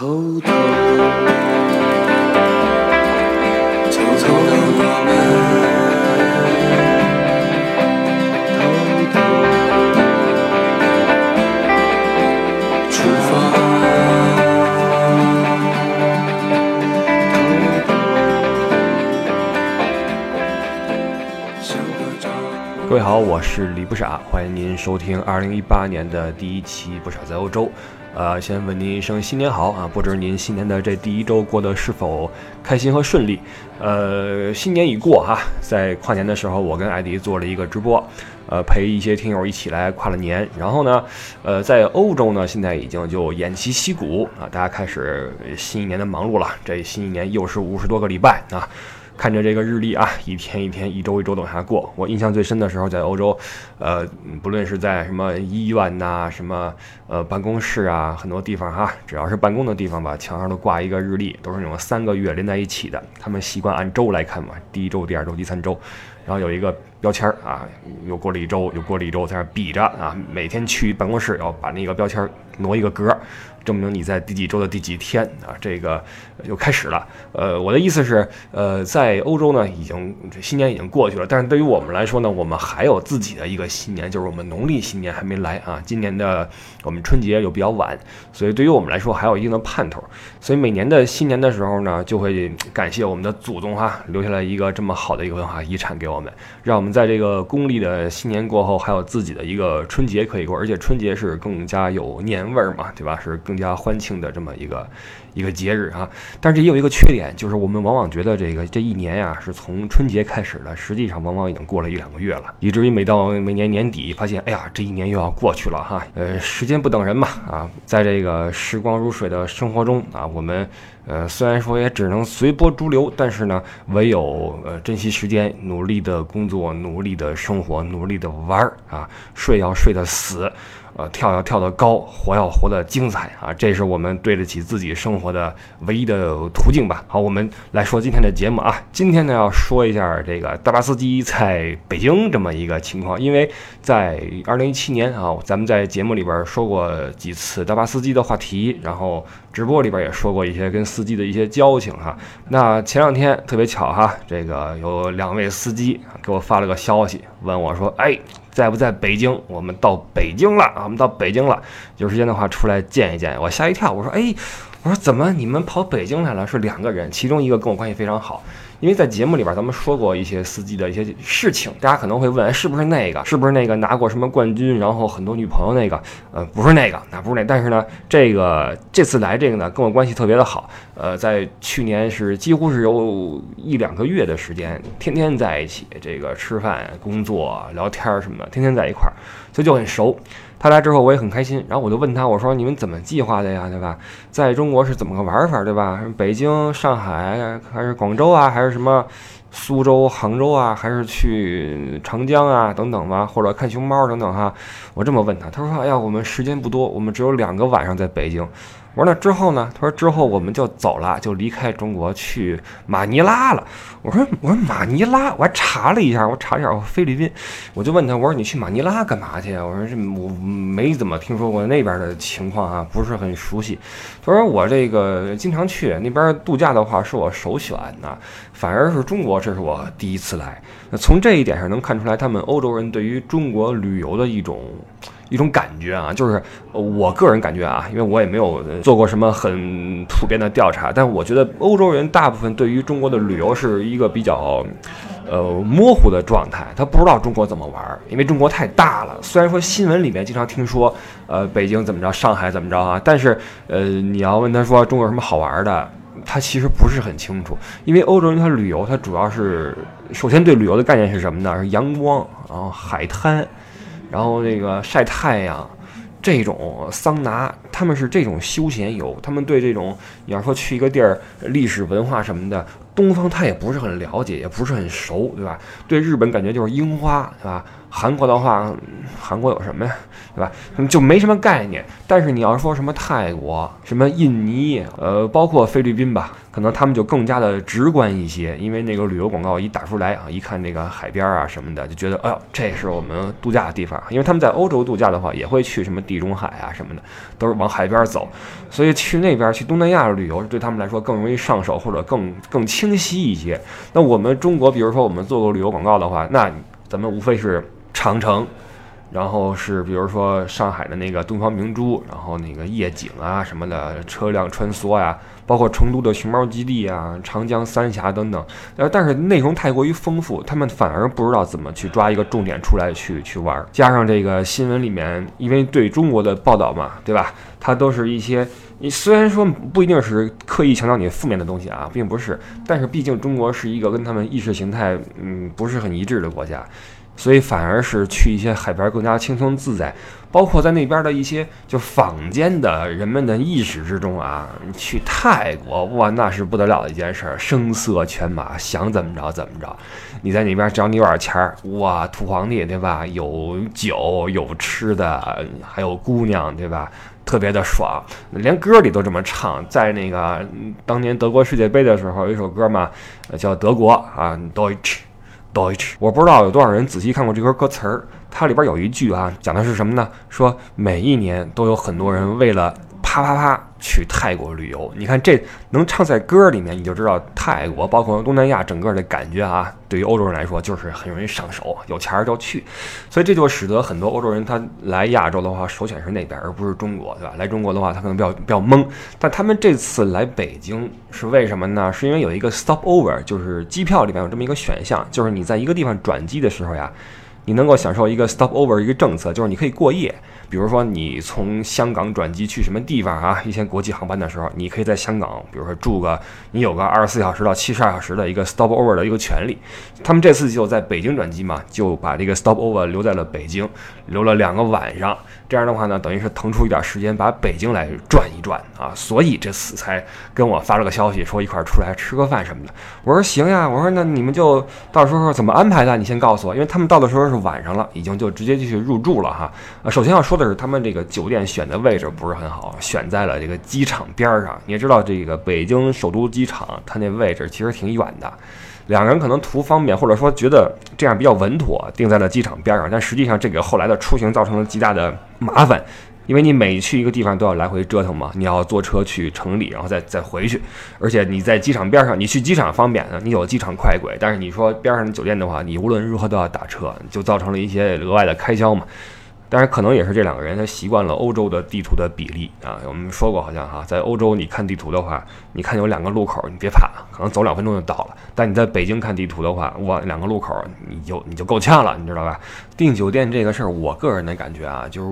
偷偷，偷偷。各位好，我是李不傻，欢迎您收听二零一八年的第一期《不傻在欧洲》。呃，先问您一声新年好啊！不知您新年的这第一周过得是否开心和顺利？呃，新年已过哈，在跨年的时候，我跟艾迪做了一个直播，呃，陪一些听友一起来跨了年。然后呢，呃，在欧洲呢，现在已经就偃旗息鼓啊，大家开始新一年的忙碌了。这新一年又是五十多个礼拜啊。看着这个日历啊，一天一天、一周一周的往下过。我印象最深的时候，在欧洲，呃，不论是在什么医院呐、什么呃办公室啊，很多地方哈，只要是办公的地方吧，墙上都挂一个日历，都是那种三个月连在一起的。他们习惯按周来看嘛，第一周、第二周、第三周，然后有一个标签啊，又过了一周，又过了一周，在那比着啊，每天去办公室要把那个标签挪一个格儿。证明你在第几周的第几天啊，这个又开始了。呃，我的意思是，呃，在欧洲呢，已经新年已经过去了，但是对于我们来说呢，我们还有自己的一个新年，就是我们农历新年还没来啊。今年的我们春节又比较晚，所以对于我们来说还有一定的盼头。所以每年的新年的时候呢，就会感谢我们的祖宗哈，留下来一个这么好的一个文化遗产给我们，让我们在这个公历的新年过后，还有自己的一个春节可以过，而且春节是更加有年味儿嘛，对吧？是更加欢庆的这么一个一个节日啊。但是也有一个缺点，就是我们往往觉得这个这一年呀是从春节开始的，实际上往往已经过了一两个月了，以至于每到每年年底，发现哎呀，这一年又要过去了哈。呃，时间不等人嘛啊，在这个时光如水的生活中啊，我们呃虽然说也只能随波逐流，但是呢，唯有呃珍惜时间，努力的工作，努力的生活，努力的玩儿啊，睡要睡得死。呃，跳要跳得高，活要活得精彩啊！这是我们对得起自己生活的唯一的途径吧。好，我们来说今天的节目啊。今天呢，要说一下这个大巴司机在北京这么一个情况，因为在二零一七年啊，咱们在节目里边说过几次大巴司机的话题，然后直播里边也说过一些跟司机的一些交情哈。那前两天特别巧哈，这个有两位司机给我发了个消息，问我说：“哎。”在不在北京？我们到北京了啊！我们到北京了，有时间的话出来见一见。我吓一跳，我说：“哎，我说怎么你们跑北京来了？是两个人，其中一个跟我关系非常好。因为在节目里边咱们说过一些司机的一些事情，大家可能会问，是不是那个？是不是那个拿过什么冠军，然后很多女朋友那个？呃，不是那个，那不是那。但是呢，这个。这次来这个。呢，跟我关系特别的好。呃，在去年是几乎是有一两个。月的时间，天天在一起，这个。吃饭、工作、聊天什么的，天天在一块儿，所以就很熟。他来之后我也很开心，然后我就问他，我说你们怎么计划的呀，对吧？在中国是怎么个玩法，对吧？北京、上海还是广州啊，还是什么苏州、杭州啊，还是去长江啊等等吧，或者看熊猫等等哈？我这么问他，他说：哎呀，我们时间不多，我们只有两个晚上在北京。我说那之后呢？他说之后我们就走了，就离开中国去马尼拉了。我说我说马尼拉，我还查了一下，我查一下菲律宾，我就问他，我说你去马尼拉干嘛去啊？我说这我没怎么听说过那边的情况啊，不是很熟悉。他说我这个经常去那边度假的话是我首选呐，反而是中国这是我第一次来。那从这一点上能看出来，他们欧洲人对于中国旅游的一种。一种感觉啊，就是我个人感觉啊，因为我也没有做过什么很普遍的调查，但我觉得欧洲人大部分对于中国的旅游是一个比较，呃模糊的状态，他不知道中国怎么玩，因为中国太大了。虽然说新闻里面经常听说，呃北京怎么着，上海怎么着啊，但是呃你要问他说中国有什么好玩的，他其实不是很清楚，因为欧洲人他旅游他主要是首先对旅游的概念是什么呢？是阳光，然后海滩。然后那个晒太阳，这种桑拿，他们是这种休闲游。他们对这种你要说去一个地儿，历史文化什么的，东方他也不是很了解，也不是很熟，对吧？对日本感觉就是樱花，对吧？韩国的话，韩国有什么呀？对吧？就没什么概念。但是你要说什么泰国、什么印尼，呃，包括菲律宾吧，可能他们就更加的直观一些，因为那个旅游广告一打出来啊，一看那个海边啊什么的，就觉得哎呦，这是我们度假的地方。因为他们在欧洲度假的话，也会去什么地中海啊什么的，都是往海边走，所以去那边去东南亚旅游对他们来说更容易上手，或者更更清晰一些。那我们中国，比如说我们做过旅游广告的话，那咱们无非是长城。然后是比如说上海的那个东方明珠，然后那个夜景啊什么的，车辆穿梭呀，包括成都的熊猫基地啊、长江三峡等等。呃，但是内容太过于丰富，他们反而不知道怎么去抓一个重点出来去去玩。加上这个新闻里面，因为对中国的报道嘛，对吧？它都是一些你虽然说不一定是刻意强调你负面的东西啊，并不是，但是毕竟中国是一个跟他们意识形态嗯不是很一致的国家。所以反而是去一些海边更加轻松自在，包括在那边的一些就坊间的人们的意识之中啊，去泰国哇，那是不得了的一件事儿，声色犬马，想怎么着怎么着。你在那边只要你有点钱儿，哇，土皇帝对吧？有酒有吃的，还有姑娘对吧？特别的爽，连歌里都这么唱。在那个当年德国世界杯的时候，有一首歌嘛，叫德国啊，Deutsch。Deutsch，我不知道有多少人仔细看过这歌歌词儿，它里边有一句啊，讲的是什么呢？说每一年都有很多人为了啪啪啪去泰国旅游。你看这能唱在歌里面，你就知道泰国包括东南亚整个的感觉啊，对于欧洲人来说就是很容易上手，有钱儿就去。所以这就使得很多欧洲人他来亚洲的话，首选是那边，而不是中国，对吧？来中国的话，他可能比较比较懵。但他们这次来北京是为什么呢？是因为有一个 stopover，就是机票里面有这么一个选项，就是你在一个地方转机的时候呀，你能够享受一个 stopover 一个政策，就是你可以过夜。比如说你从香港转机去什么地方啊，一些国际航班的时候，你可以在香港，比如说住个你有个二十四小时到七十二小时的一个 stopover 的一个权利。他们这次就在北京转机嘛，就把这个 stopover 留在了北京，留了两个晚上。这样的话呢，等于是腾出一点时间把北京来转一转啊，所以这次才跟我发了个消息说一块儿出来吃个饭什么的。我说行呀，我说那你们就到时候怎么安排的？你先告诉我，因为他们到的时候是晚上了，已经就直接就去入住了哈。呃，首先要说的是，他们这个酒店选的位置不是很好，选在了这个机场边上。你也知道，这个北京首都机场，它那位置其实挺远的。两个人可能图方便，或者说觉得这样比较稳妥，定在了机场边上。但实际上，这给后来的出行造成了极大的麻烦，因为你每去一个地方都要来回折腾嘛，你要坐车去城里，然后再再回去。而且你在机场边上，你去机场方便，你有机场快轨，但是你说边上的酒店的话，你无论如何都要打车，就造成了一些额外的开销嘛。但是，可能也是这两个人他习惯了欧洲的地图的比例啊。我们说过，好像哈，在欧洲你看地图的话，你看有两个路口，你别怕，可能走两分钟就到了。但你在北京看地图的话，哇，两个路口你就你就够呛了，你知道吧？订酒店这个事儿，我个人的感觉啊，就是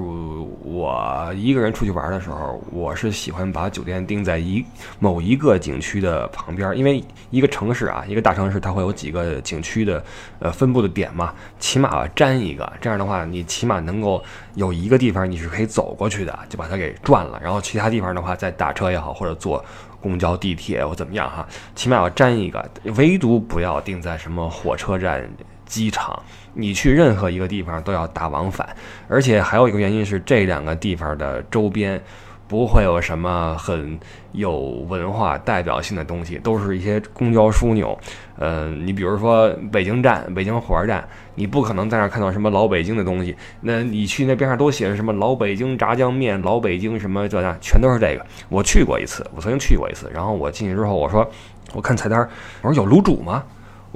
我一个人出去玩的时候，我是喜欢把酒店定在一某一个景区的旁边，因为一个城市啊，一个大城市它会有几个景区的呃分布的点嘛，起码占一个，这样的话你起码能够有一个地方你是可以走过去的，就把它给转了，然后其他地方的话再打车也好，或者坐公交、地铁或怎么样哈，起码要占一个，唯独不要定在什么火车站、机场。你去任何一个地方都要打往返，而且还有一个原因是这两个地方的周边不会有什么很有文化代表性的东西，都是一些公交枢纽。呃，你比如说北京站、北京火车站，你不可能在那儿看到什么老北京的东西。那你去那边上都写着什么老北京炸酱面、老北京什么这那，全都是这个。我去过一次，我曾经去过一次，然后我进去之后，我说我看菜单，我说有卤煮吗？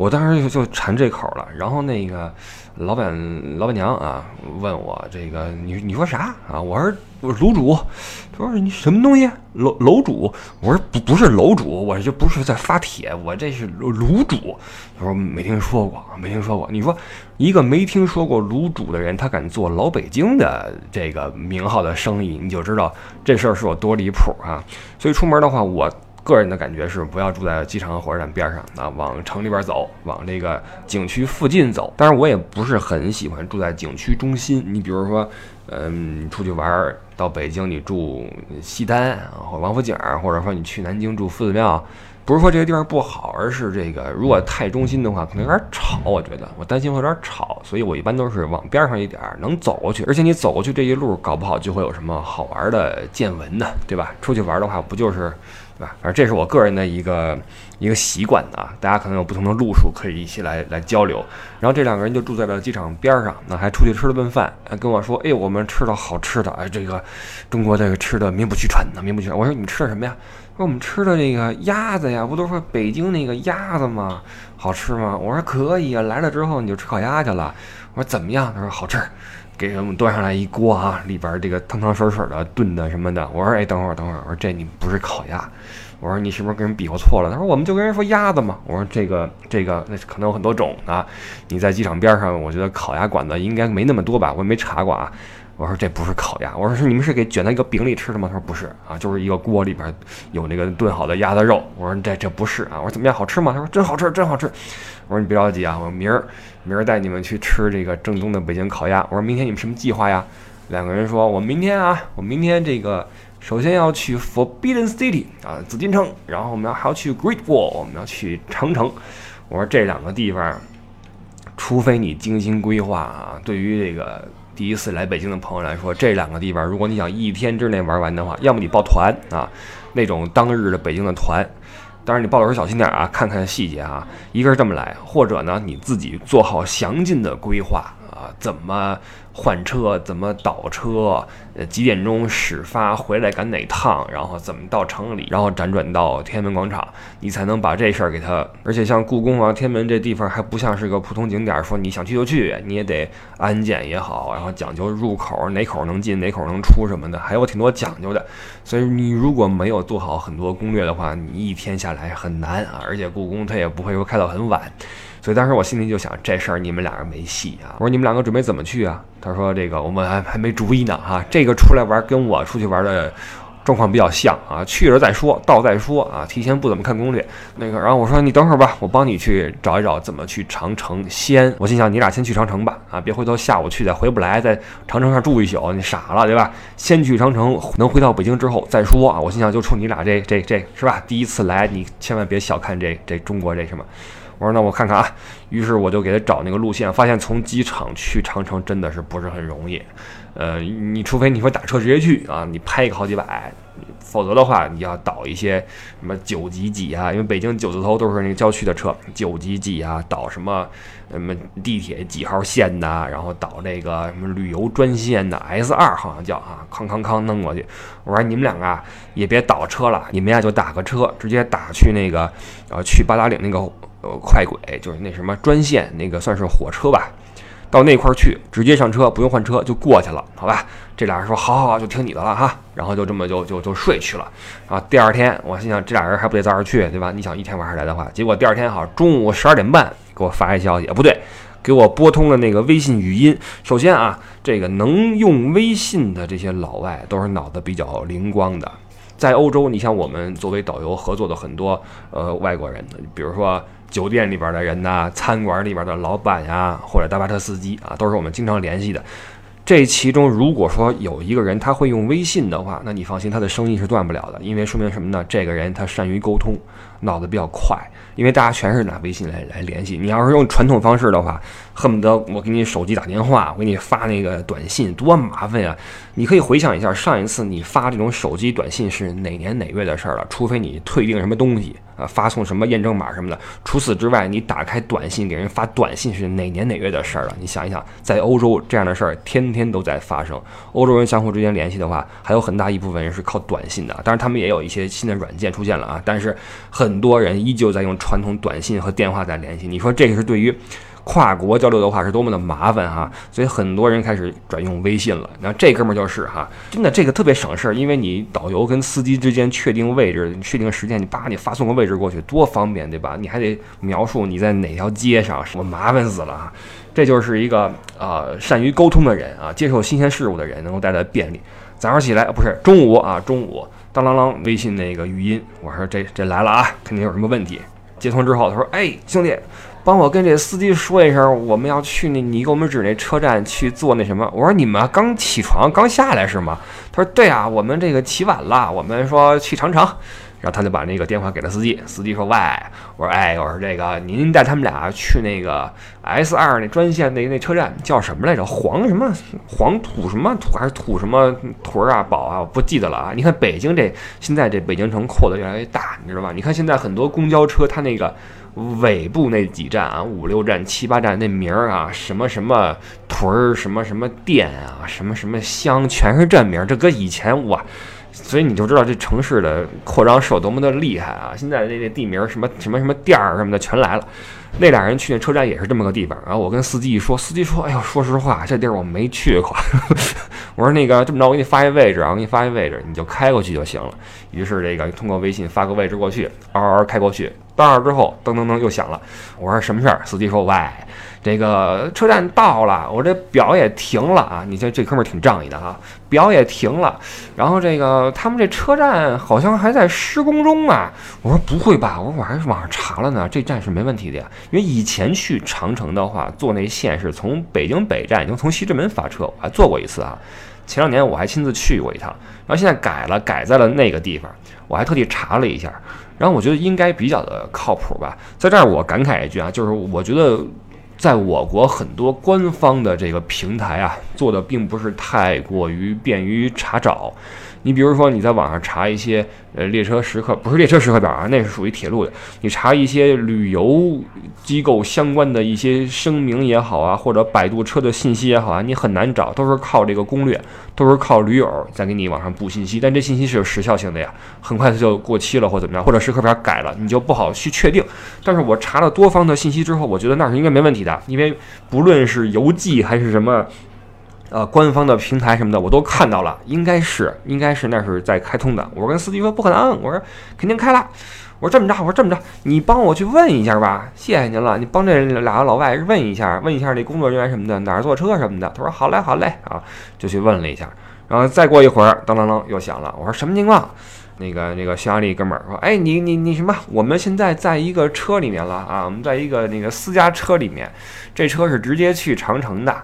我当时就就馋这口了，然后那个老板老板娘啊问我这个你你说啥啊？我说我说卤煮，他说你什么东西楼楼主？我说不不是楼主，我这不是在发帖，我这是卤煮。他说没听说过，没听说过。你说一个没听说过卤煮的人，他敢做老北京的这个名号的生意，你就知道这事儿是有多离谱啊！所以出门的话，我。个人的感觉是不要住在机场和火车站边上啊，往城里边走，往这个景区附近走。当然，我也不是很喜欢住在景区中心。你比如说，嗯，出去玩儿到北京，你住西单或王府井，或者说你去南京住夫子庙。不是说这个地方不好，而是这个如果太中心的话，可能有点吵。我觉得我担心会有点吵，所以我一般都是往边上一点儿能走过去。而且你走过去这一路，搞不好就会有什么好玩的见闻呢，对吧？出去玩的话，不就是，对吧？反正这是我个人的一个一个习惯啊。大家可能有不同的路数，可以一起来来交流。然后这两个人就住在了机场边上，那还出去吃了顿饭，还跟我说：“哎，我们吃了好吃的，哎，这个中国这个吃的名不虚传的，名不虚传。”我说：“你们吃的什么呀？”说我们吃的这个鸭子呀，不都说北京那个鸭子吗？好吃吗？我说可以啊，来了之后你就吃烤鸭去了。我说怎么样？他说好吃，给我们端上来一锅啊，里边这个汤汤水水的炖的什么的。我说哎，等会儿等会儿，我说这你不是烤鸭。我说你是不是跟人比划错了？他说我们就跟人说鸭子嘛。我说这个这个那可能有很多种啊。你在机场边上，我觉得烤鸭馆子应该没那么多吧，我也没查过啊。我说这不是烤鸭，我说是你们是给卷在一个饼里吃的吗？他说不是啊，就是一个锅里边有那个炖好的鸭子肉。我说这这不是啊，我说怎么样好吃吗？他说真好吃，真好吃。我说你别着急啊，我明儿明儿带你们去吃这个正宗的北京烤鸭。我说明天你们什么计划呀？两个人说，我明天啊，我明天这个首先要去 Forbidden City 啊，紫禁城，然后我们要还要去 Great Wall，我们要去长城。我说这两个地方，除非你精心规划啊，对于这个。第一次来北京的朋友来说，这两个地方，如果你想一天之内玩完的话，要么你报团啊，那种当日的北京的团，当然你报的时候小心点啊，看看细节啊。一个是这么来，或者呢，你自己做好详尽的规划，怎么？换车怎么倒车？呃，几点钟始发？回来赶哪趟？然后怎么到城里？然后辗转到天安门广场，你才能把这事儿给他。而且像故宫啊、天安门这地方还不像是个普通景点，说你想去就去，你也得安检也好，然后讲究入口哪口能进，哪口能出什么的，还有挺多讲究的。所以你如果没有做好很多攻略的话，你一天下来很难啊。而且故宫它也不会说开到很晚。所以当时我心里就想，这事儿你们俩人没戏啊！我说你们两个准备怎么去啊？他说这个我们还还没主意呢哈。这个出来玩跟我出去玩的状况比较像啊，去了再说，到再说啊，提前不怎么看攻略。那个，然后我说你等会儿吧，我帮你去找一找怎么去长城。先，我心想你俩先去长城吧啊，别回头下午去再回不来，在长城上住一宿，你傻了对吧？先去长城，能回到北京之后再说啊。我心想就冲你俩这这这是吧？第一次来，你千万别小看这这中国这什么。我说那我看看啊，于是我就给他找那个路线，发现从机场去长城真的是不是很容易，呃，你除非你说打车直接去啊，你拍一个好几百，否则的话你要倒一些什么九几几啊，因为北京九字头都是那个郊区的车，九几几啊，倒什么什么地铁几号线的，然后倒那个什么旅游专线的 S 二好像叫啊，康康康弄过去。我说你们两个啊也别倒车了，你们呀就打个车，直接打去那个呃去八达岭那个。呃，快轨就是那什么专线，那个算是火车吧，到那块儿去，直接上车，不用换车就过去了，好吧？这俩人说好，好，好，就听你的了哈。然后就这么就就就睡去了。啊第二天，我心想这俩人还不得早点去，对吧？你想一天玩下来的话，结果第二天好中午十二点半给我发一消息，不对，给我拨通了那个微信语音。首先啊，这个能用微信的这些老外都是脑子比较灵光的。在欧洲，你像我们作为导游合作的很多呃外国人，比如说。酒店里边的人呐，餐馆里边的老板呀，或者大巴车司机啊，都是我们经常联系的。这其中，如果说有一个人他会用微信的话，那你放心，他的生意是断不了的，因为说明什么呢？这个人他善于沟通，脑子比较快。因为大家全是拿微信来来联系，你要是用传统方式的话，恨不得我给你手机打电话，我给你发那个短信，多麻烦呀！你可以回想一下，上一次你发这种手机短信是哪年哪月的事儿了？除非你退订什么东西啊，发送什么验证码什么的。除此之外，你打开短信给人发短信是哪年哪月的事儿了？你想一想，在欧洲这样的事儿天天都在发生。欧洲人相互之间联系的话，还有很大一部分人是靠短信的，当然他们也有一些新的软件出现了啊，但是很多人依旧在用。传统短信和电话在联系，你说这个是对于跨国交流的话是多么的麻烦哈，所以很多人开始转用微信了。那这哥们儿就是哈，真的这个特别省事儿，因为你导游跟司机之间确定位置、确定时间，你叭你发送个位置过去多方便，对吧？你还得描述你在哪条街上，我麻烦死了啊！这就是一个呃善于沟通的人啊，接受新鲜事物的人能够带来便利。早上起来不是中午啊，中午。当啷啷，微信那个语音，我说这这来了啊，肯定有什么问题。接通之后，他说：“哎，兄弟，帮我跟这司机说一声，我们要去那你给我们指那车站去坐那什么。”我说：“你们刚起床刚下来是吗？”他说：“对啊，我们这个起晚了，我们说去长城。”然后他就把那个电话给了司机，司机说：“喂，我说哎，我说这个您带他们俩去那个 S 二那专线那那车站叫什么来着？黄什么黄土什么土还是土什么屯啊宝啊？我不记得了啊！你看北京这现在这北京城扩得越来越大，你知道吧？你看现在很多公交车它那个尾部那几站啊，五六站、七八站那名儿啊，什么什么屯儿，什么什么店啊，什么什么乡，全是站名。这搁以前哇。”所以你就知道这城市的扩张是有多么的厉害啊！现在这这地名什么什么什么店儿什么的全来了。那俩人去那车站也是这么个地方。然后我跟司机一说，司机说：“哎呦，说实话，这地儿我没去过。”我说：“那个这么着，我给你发一位置啊，我给你发一位置，你就开过去就行了。”于是这个通过微信发个位置过去，嗷嗷开过去。到那儿之后，噔噔噔又响了。我说：“什么事儿？”司机说：“喂。”这个车站到了，我这表也停了啊！你这这哥们儿挺仗义的啊，表也停了。然后这个他们这车站好像还在施工中啊。我说不会吧？我说我还网上查了呢，这站是没问题的呀。因为以前去长城的话，坐那线是从北京北站，已经从西直门发车，我还坐过一次啊。前两年我还亲自去过一趟，然后现在改了，改在了那个地方，我还特地查了一下，然后我觉得应该比较的靠谱吧。在这儿我感慨一句啊，就是我觉得。在我国很多官方的这个平台啊，做的并不是太过于便于查找。你比如说，你在网上查一些呃列车时刻，不是列车时刻表啊，那是属于铁路的。你查一些旅游机构相关的一些声明也好啊，或者摆渡车的信息也好啊，你很难找，都是靠这个攻略，都是靠驴友在给你往上布信息。但这信息是有时效性的呀，很快它就过期了或怎么样，或者时刻表改了，你就不好去确定。但是我查了多方的信息之后，我觉得那是应该没问题的，因为不论是邮寄还是什么。呃，官方的平台什么的我都看到了，应该是，应该是那是在开通的。我跟司机说不可能，我说肯定开了。我说这么着，我说这么着，你帮我去问一下吧，谢谢您了，你帮这俩老外问一下，问一下这工作人员什么的哪儿坐车什么的。他说好嘞，好嘞啊，就去问了一下。然后再过一会儿，当当当又响了。我说什么情况？那个那个匈牙利哥们儿说，哎，你你你什么？我们现在在一个车里面了啊，我们在一个那个私家车里面，这车是直接去长城的。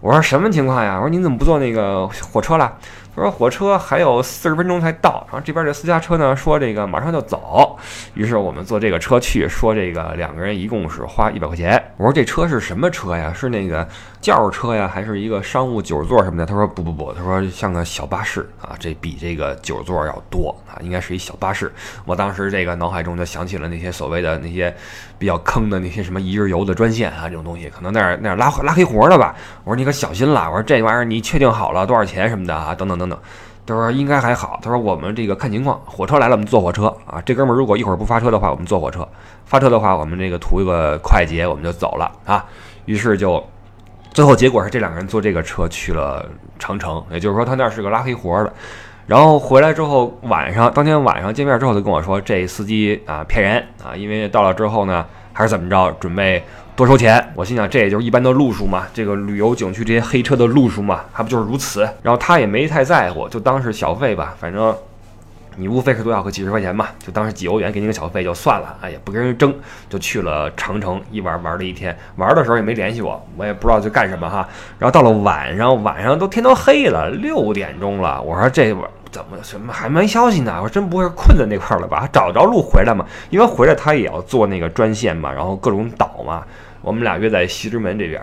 我说什么情况呀？我说你怎么不坐那个火车了？他说火车还有四十分钟才到，然后这边这私家车呢说这个马上就走，于是我们坐这个车去，说这个两个人一共是花一百块钱。我说这车是什么车呀？是那个轿车呀，还是一个商务九座什么的？他说不不不，他说像个小巴士啊，这比这个九座要多啊，应该是一小巴士。我当时这个脑海中就想起了那些所谓的那些比较坑的那些什么一日游的专线啊，这种东西可能那儿那儿拉拉黑活的吧。我说你可小心了，我说这玩意儿你确定好了多少钱什么的啊？等等等。他说应该还好。他说我们这个看情况，火车来了我们坐火车啊。这哥们儿如果一会儿不发车的话，我们坐火车；发车的话，我们这个图一个快捷，我们就走了啊。于是就最后结果是这两个人坐这个车去了长城，也就是说他那是个拉黑活的。然后回来之后晚上，当天晚上见面之后就跟我说，这司机啊骗人啊，因为到了之后呢还是怎么着准备。多收钱，我心想这也就是一般的路数嘛，这个旅游景区这些黑车的路数嘛，还不就是如此？然后他也没太在乎，就当是小费吧，反正你无非是多要个几十块钱嘛，就当是几欧元给你个小费就算了，哎，也不跟人争，就去了长城一玩玩了一天，玩的时候也没联系我，我也不知道去干什么哈。然后到了晚上，晚上都天都黑了，六点钟了，我说这怎么什么还没消息呢？我说真不会困在那块了吧？找着路回来嘛？因为回来他也要坐那个专线嘛，然后各种倒嘛。我们俩约在西直门这边，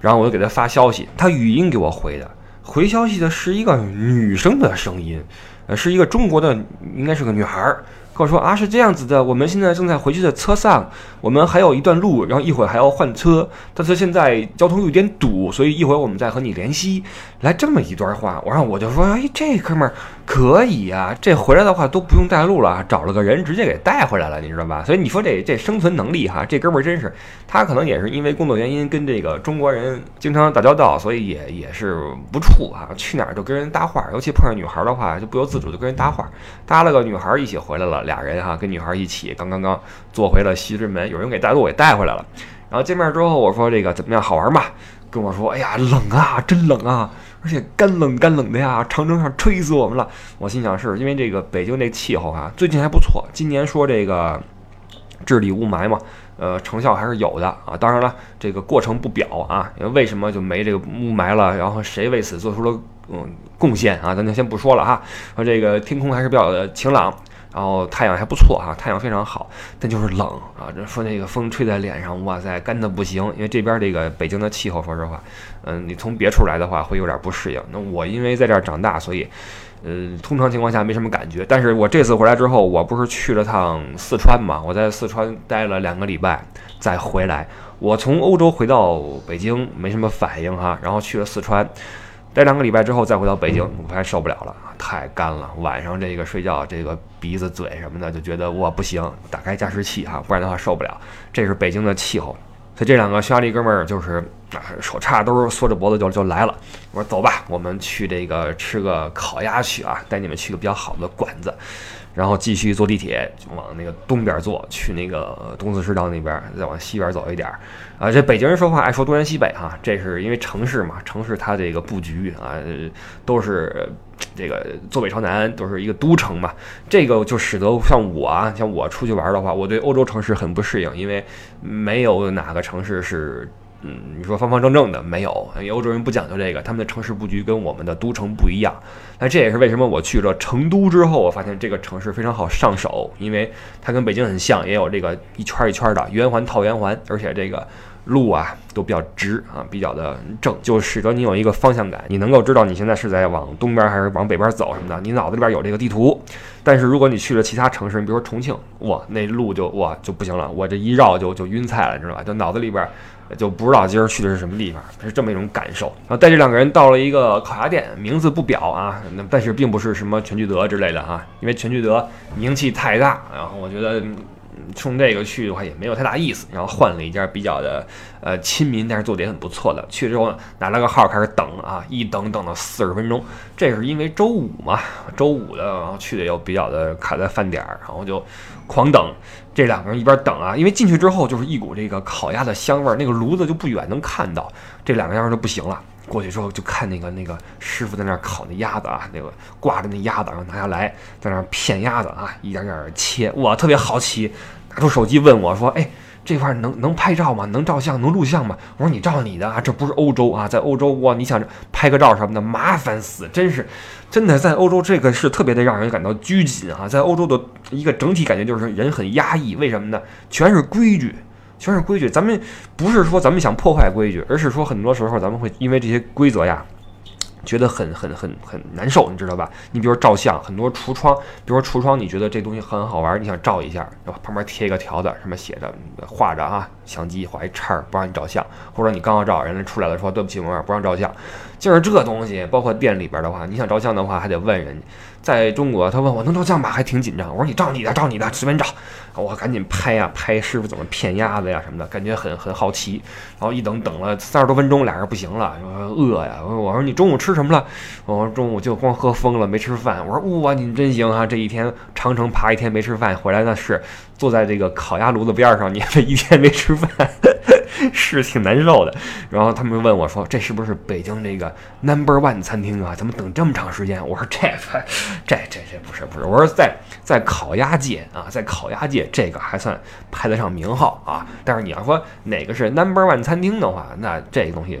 然后我就给他发消息，他语音给我回的，回消息的是一个女生的声音，呃，是一个中国的，应该是个女孩儿。跟我说啊，是这样子的，我们现在正在回去的车上，我们还有一段路，然后一会儿还要换车，但是现在交通有点堵，所以一会儿我们再和你联系。来这么一段话，我让我就说，哎，这哥们儿可以呀，这回来的话都不用带路了，找了个人直接给带回来了，你知道吧？所以你说这这生存能力哈，这哥们儿真是，他可能也是因为工作原因跟这个中国人经常打交道，所以也也是不怵啊，去哪儿就跟人搭话，尤其碰上女孩的话，就不由自主就跟人搭话，搭了个女孩一起回来了。俩人哈跟女孩一起，刚刚刚坐回了西直门，有人给带路给带回来了。然后见面之后，我说这个怎么样，好玩吗？跟我说，哎呀，冷啊，真冷啊。而且干冷干冷的呀，长城上吹死我们了。我心想是因为这个北京这气候啊，最近还不错，今年说这个治理雾霾嘛。呃，成效还是有的啊。当然了，这个过程不表啊，为什么就没这个雾霾了？然后谁为此做出了嗯贡献啊？咱就先不说了哈。说这个天空还是比较晴朗，然后太阳还不错哈，太阳非常好，但就是冷啊。这说那个风吹在脸上，哇塞，干的不行。因为这边这个北京的气候，说实话，嗯，你从别处来的话会有点不适应。那我因为在这儿长大，所以。呃，通常情况下没什么感觉，但是我这次回来之后，我不是去了趟四川嘛？我在四川待了两个礼拜，再回来。我从欧洲回到北京没什么反应哈，然后去了四川，待两个礼拜之后再回到北京，我发现受不了了，太干了。晚上这个睡觉，这个鼻子、嘴什么的，就觉得我不行，打开加湿器哈，不然的话受不了。这是北京的气候。所以这两个匈牙利哥们儿就是啊，手叉兜缩着脖子就就来了。我说走吧，我们去这个吃个烤鸭去啊，带你们去个比较好的馆子，然后继续坐地铁往那个东边坐，去那个东四食道那边，再往西边走一点。啊，这北京人说话爱说东南西北哈，这是因为城市嘛，城市它这个布局啊都是。这个坐北朝南都是一个都城嘛，这个就使得像我啊，像我出去玩的话，我对欧洲城市很不适应，因为没有哪个城市是，嗯，你说方方正正的，没有，欧洲人不讲究这个，他们的城市布局跟我们的都城不一样。那这也是为什么我去了成都之后，我发现这个城市非常好上手，因为它跟北京很像，也有这个一圈一圈的圆环套圆环，而且这个。路啊都比较直啊，比较的正，就使得你有一个方向感，你能够知道你现在是在往东边还是往北边走什么的，你脑子里边有这个地图。但是如果你去了其他城市，你比如说重庆，哇，那路就哇就不行了，我这一绕就就晕菜了，你知道吧？就脑子里边就不知道今儿去的是什么地方，是这么一种感受。然后带这两个人到了一个烤鸭店，名字不表啊，但是并不是什么全聚德之类的哈，因为全聚德名气太大，然后我觉得。冲这个去的话也没有太大意思，然后换了一家比较的呃亲民，但是做的也很不错的。去之后拿了个号开始等啊，一等等了四十分钟。这是因为周五嘛，周五的，然后去的又比较的卡在饭点儿，然后就狂等。这两个人一边等啊，因为进去之后就是一股这个烤鸭的香味儿，那个炉子就不远能看到。这两个人就不行了。过去之后就看那个那个师傅在那儿烤那鸭子啊，那个挂着那鸭子，然后拿下来在那儿片鸭子啊，一点点切。我特别好奇，拿出手机问我说：“哎，这块能能拍照吗？能照相？能录像吗？”我说：“你照你的啊，这不是欧洲啊，在欧洲哇，你想拍个照什么的麻烦死，真是真的在欧洲这个是特别的让人感到拘谨啊，在欧洲的一个整体感觉就是人很压抑，为什么呢？全是规矩。”全是规矩，咱们不是说咱们想破坏规矩，而是说很多时候咱们会因为这些规则呀，觉得很很很很难受，你知道吧？你比如照相，很多橱窗，比如说橱窗，你觉得这东西很好玩，你想照一下，然后旁边贴一个条子，上面写着画着啊，相机画一叉儿不让你照相，或者你刚要照，人家出来了说对不起，我们不让照相，就是这东西。包括店里边的话，你想照相的话，还得问人家。在中国，他问我能照相吗？还挺紧张。我说你照你的，照你的，随便照。我赶紧拍呀，拍师傅怎么骗鸭子呀什么的，感觉很很好奇。然后一等等了三十多分钟，俩人不行了，饿呀。我说你中午吃什么了？我说中午就光喝疯了，没吃饭。我说哇，你真行啊！这一天长城爬一天没吃饭，回来那是坐在这个烤鸭炉子边上，你这一天没吃饭。是挺难受的，然后他们问我说：“这是不是北京这个 Number One 餐厅啊？怎么等这么长时间？”我说：“这这这这不是不是，我说在在烤鸭界啊，在烤鸭界这个还算排得上名号啊。但是你要说哪个是 Number One 餐厅的话，那这东西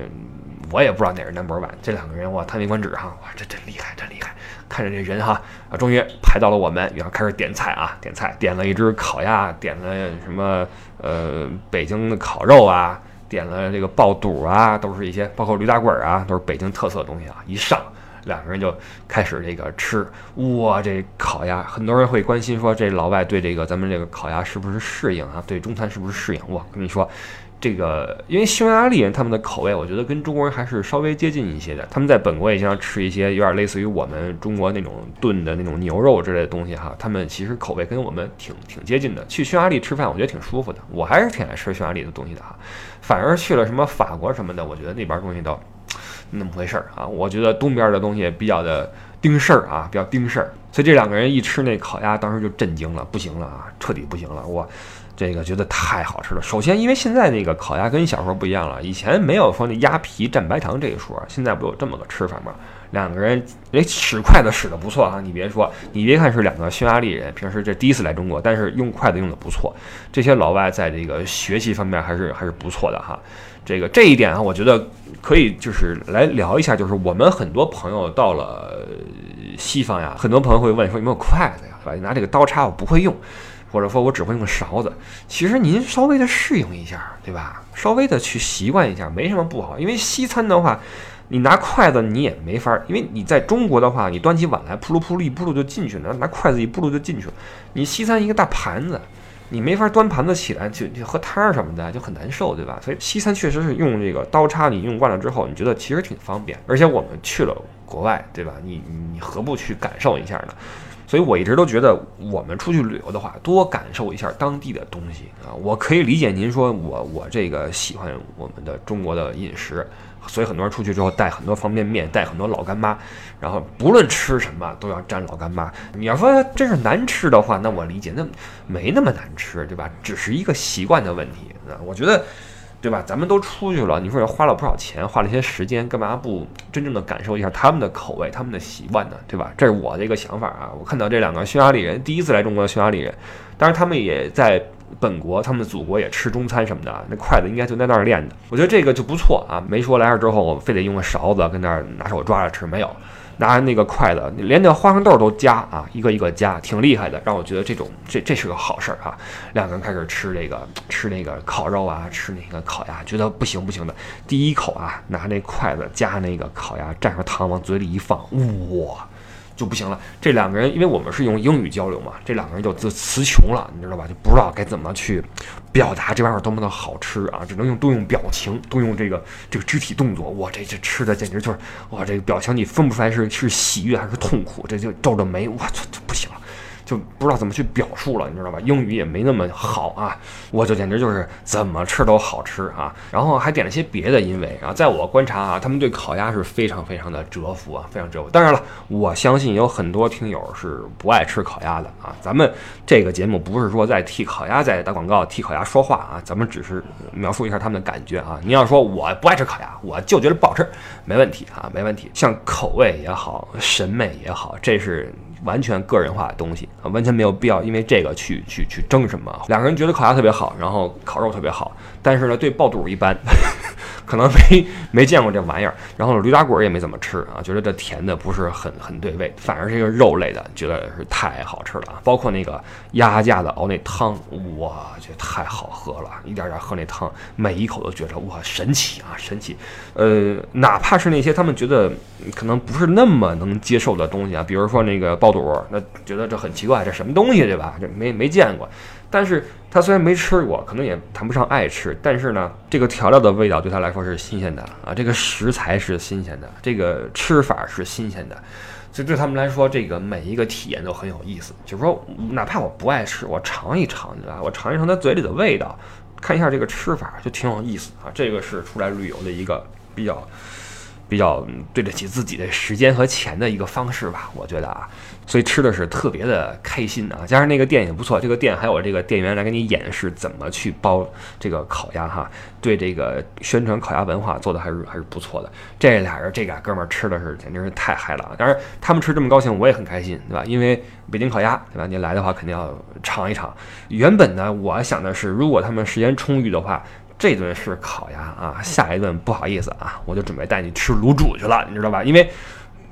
我也不知道哪是 Number One。这两个人哇，叹为观止哈，哇，这真厉害，真厉害。看着这人哈啊，终于排到了我们，然后开始点菜啊，点菜，点了一只烤鸭，点了什么？”呃，北京的烤肉啊，点了这个爆肚啊，都是一些包括驴打滚啊，都是北京特色东西啊。一上，两个人就开始这个吃，哇，这烤鸭，很多人会关心说，这老外对这个咱们这个烤鸭是不是适应啊？对中餐是不是适应？我跟你说。这个，因为匈牙利人他们的口味，我觉得跟中国人还是稍微接近一些的。他们在本国也经常吃一些有点类似于我们中国那种炖的那种牛肉之类的东西哈。他们其实口味跟我们挺挺接近的。去匈牙利吃饭，我觉得挺舒服的。我还是挺爱吃匈牙利的东西的哈。反而去了什么法国什么的，我觉得那边东西都那么回事儿啊。我觉得东边的东西比较的盯事儿啊，比较盯事儿。所以这两个人一吃那烤鸭，当时就震惊了，不行了啊，彻底不行了。我。这个觉得太好吃了。首先，因为现在那个烤鸭跟小时候不一样了，以前没有说那鸭皮蘸白糖这一说，现在不有这么个吃法吗？两个人，哎，使筷子使的不错啊！你别说，你别看是两个匈牙利人，平时这第一次来中国，但是用筷子用的不错。这些老外在这个学习方面还是还是不错的哈。这个这一点啊，我觉得可以就是来聊一下，就是我们很多朋友到了西方呀，很多朋友会问说有没有筷子呀，是吧？拿这个刀叉我不会用。或者说我只会用勺子，其实您稍微的适应一下，对吧？稍微的去习惯一下，没什么不好。因为西餐的话，你拿筷子你也没法，因为你在中国的话，你端起碗来，扑噜扑噜一扑噜就进去了，拿筷子一扑噜就进去了。你西餐一个大盘子，你没法端盘子起来就就喝汤什么的就很难受，对吧？所以西餐确实是用这个刀叉，你用惯了之后，你觉得其实挺方便。而且我们去了国外，对吧？你你何不去感受一下呢？所以我一直都觉得，我们出去旅游的话，多感受一下当地的东西啊。我可以理解您说我我这个喜欢我们的中国的饮食，所以很多人出去之后带很多方便面，带很多老干妈，然后不论吃什么都要蘸老干妈。你要说真是难吃的话，那我理解，那没那么难吃，对吧？只是一个习惯的问题啊。我觉得。对吧？咱们都出去了，你说也花了不少钱，花了一些时间，干嘛不真正的感受一下他们的口味、他们的习惯呢？对吧？这是我的一个想法啊。我看到这两个匈牙利人第一次来中国的匈牙利人，当然他们也在本国，他们的祖国也吃中餐什么的，那筷子应该就在那儿练的。我觉得这个就不错啊，没说来这之后我非得用个勺子跟那儿拿手抓着吃，没有。拿那个筷子，连那花生豆都夹啊，一个一个夹，挺厉害的，让我觉得这种这这是个好事儿哈。两个人开始吃这个吃那个烤肉啊，吃那个烤鸭，觉得不行不行的。第一口啊，拿那筷子夹那个烤鸭，蘸上糖往嘴里一放，哇！就不行了。这两个人，因为我们是用英语交流嘛，这两个人就就词穷了，你知道吧？就不知道该怎么去表达这玩意儿多么的好吃啊！只能用动用表情，动用这个这个肢体动作。哇，这这吃的简直就是哇，这个表情你分不出来是是喜悦还是痛苦，这就皱着眉，我操这不行了。就不知道怎么去表述了，你知道吧？英语也没那么好啊，我就简直就是怎么吃都好吃啊。然后还点了些别的，因为啊，在我观察啊，他们对烤鸭是非常非常的折服啊，非常折服。当然了，我相信有很多听友是不爱吃烤鸭的啊。咱们这个节目不是说在替烤鸭在打广告，替烤鸭说话啊，咱们只是描述一下他们的感觉啊。你要说我不爱吃烤鸭，我就觉得不好吃，没问题啊，没问题。像口味也好，审美也好，这是。完全个人化的东西啊，完全没有必要因为这个去去去争什么。两个人觉得烤鸭特别好，然后烤肉特别好，但是呢，对爆肚一般。可能没没见过这玩意儿，然后驴打滚也没怎么吃啊，觉得这甜的不是很很对味，反而是一个肉类的，觉得是太好吃了啊！包括那个鸭架子熬那汤，哇，这太好喝了，一点点喝那汤，每一口都觉得哇神奇啊神奇。呃，哪怕是那些他们觉得可能不是那么能接受的东西啊，比如说那个爆肚，那觉得这很奇怪，这什么东西对吧？这没没见过。但是他虽然没吃过，可能也谈不上爱吃，但是呢，这个调料的味道对他来说是新鲜的啊，这个食材是新鲜的，这个吃法是新鲜的，所以对他们来说，这个每一个体验都很有意思。就是说，哪怕我不爱吃，我尝一尝，对吧？我尝一尝他嘴里的味道，看一下这个吃法，就挺有意思啊。这个是出来旅游的一个比较。比较对得起自己的时间和钱的一个方式吧，我觉得啊，所以吃的是特别的开心啊。加上那个店也不错，这个店还有这个店员来给你演示怎么去包这个烤鸭哈，对这个宣传烤鸭文化做的还是还是不错的。这俩人这俩哥们儿吃的是简直是太嗨了啊！当然他们吃这么高兴，我也很开心，对吧？因为北京烤鸭，对吧？你来的话肯定要尝一尝。原本呢，我想的是，如果他们时间充裕的话。这顿是烤鸭啊，下一顿不好意思啊，我就准备带你吃卤煮去了，你知道吧？因为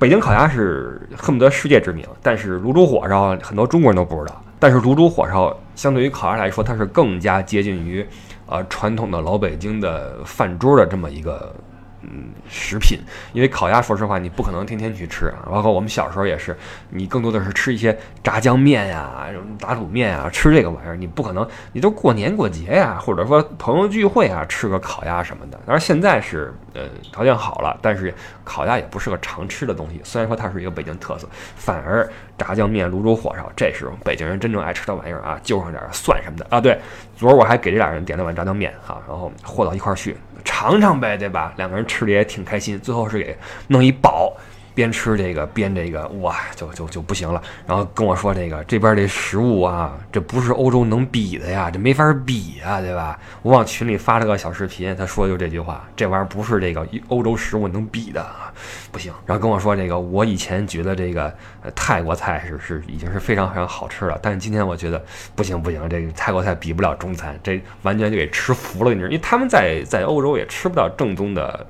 北京烤鸭是恨不得世界知名，但是卤煮火烧很多中国人都不知道。但是卤煮火烧相对于烤鸭来说，它是更加接近于呃传统的老北京的饭桌的这么一个。嗯，食品，因为烤鸭，说实话，你不可能天天去吃啊。包括我们小时候也是，你更多的是吃一些炸酱面呀、什么打卤面啊，吃这个玩意儿，你不可能，你都过年过节呀，或者说朋友聚会啊，吃个烤鸭什么的。当然现在是呃条件好了，但是烤鸭也不是个常吃的东西。虽然说它是一个北京特色，反而炸酱面、卤煮火烧，这是北京人真正爱吃的玩意儿啊，就上点蒜什么的啊。对，昨儿我还给这俩人点了碗炸酱面哈，然后和到一块儿去。尝尝呗，对吧？两个人吃的也挺开心，最后是给弄一饱，边吃这个边这个，哇，就就就不行了。然后跟我说这个这边这食物啊，这不是欧洲能比的呀，这没法比呀，对吧？我往群里发了个小视频，他说就这句话，这玩意儿不是这个欧洲食物能比的啊，不行。然后跟我说这个，我以前觉得这个泰国菜是是已经是非常非常好吃了，但是今天我觉得不行不行，这个泰国菜比不了中餐，这完全就给吃服了，你知道？因为他们在在欧洲也吃不到正宗的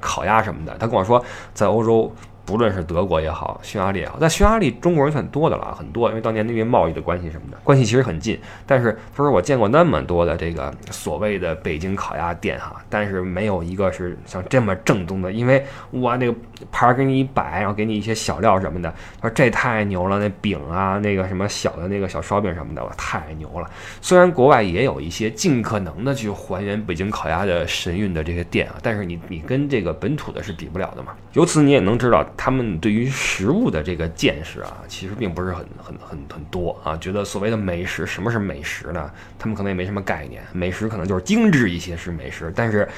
烤鸭什么的。他跟我说，在欧洲。不论是德国也好，匈牙利也好，在匈牙利中国人算多的了，很多，因为当年因为贸易的关系什么的，关系其实很近。但是他说我见过那么多的这个所谓的北京烤鸭店哈，但是没有一个是像这么正宗的，因为我那个盘给你一摆，然后给你一些小料什么的，他说这太牛了，那饼啊，那个什么小的那个小烧饼什么的，我太牛了。虽然国外也有一些尽可能的去还原北京烤鸭的神韵的这些店啊，但是你你跟这个本土的是比不了的嘛。由此你也能知道。他们对于食物的这个见识啊，其实并不是很很很很多啊。觉得所谓的美食，什么是美食呢？他们可能也没什么概念。美食可能就是精致一些是美食，但是，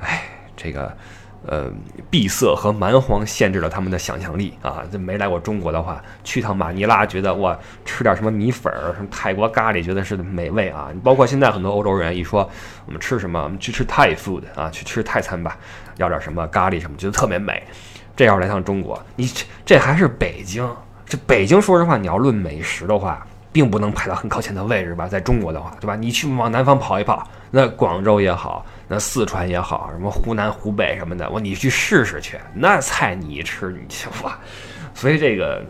哎，这个。呃，闭塞和蛮荒限制了他们的想象力啊！这没来过中国的话，去趟马尼拉，觉得哇，吃点什么米粉儿，什么泰国咖喱，觉得是美味啊！包括现在很多欧洲人一说我们吃什么，我们去吃泰 food 啊，去吃泰餐吧，要点什么咖喱什么，觉得特别美。这要来趟中国，你这这还是北京，这北京说实话，你要论美食的话，并不能排到很靠前的位置吧？在中国的话，对吧？你去往南方跑一跑，那广州也好。那四川也好，什么湖南、湖北什么的，我你去试试去，那菜你一吃你去哇！所以这个，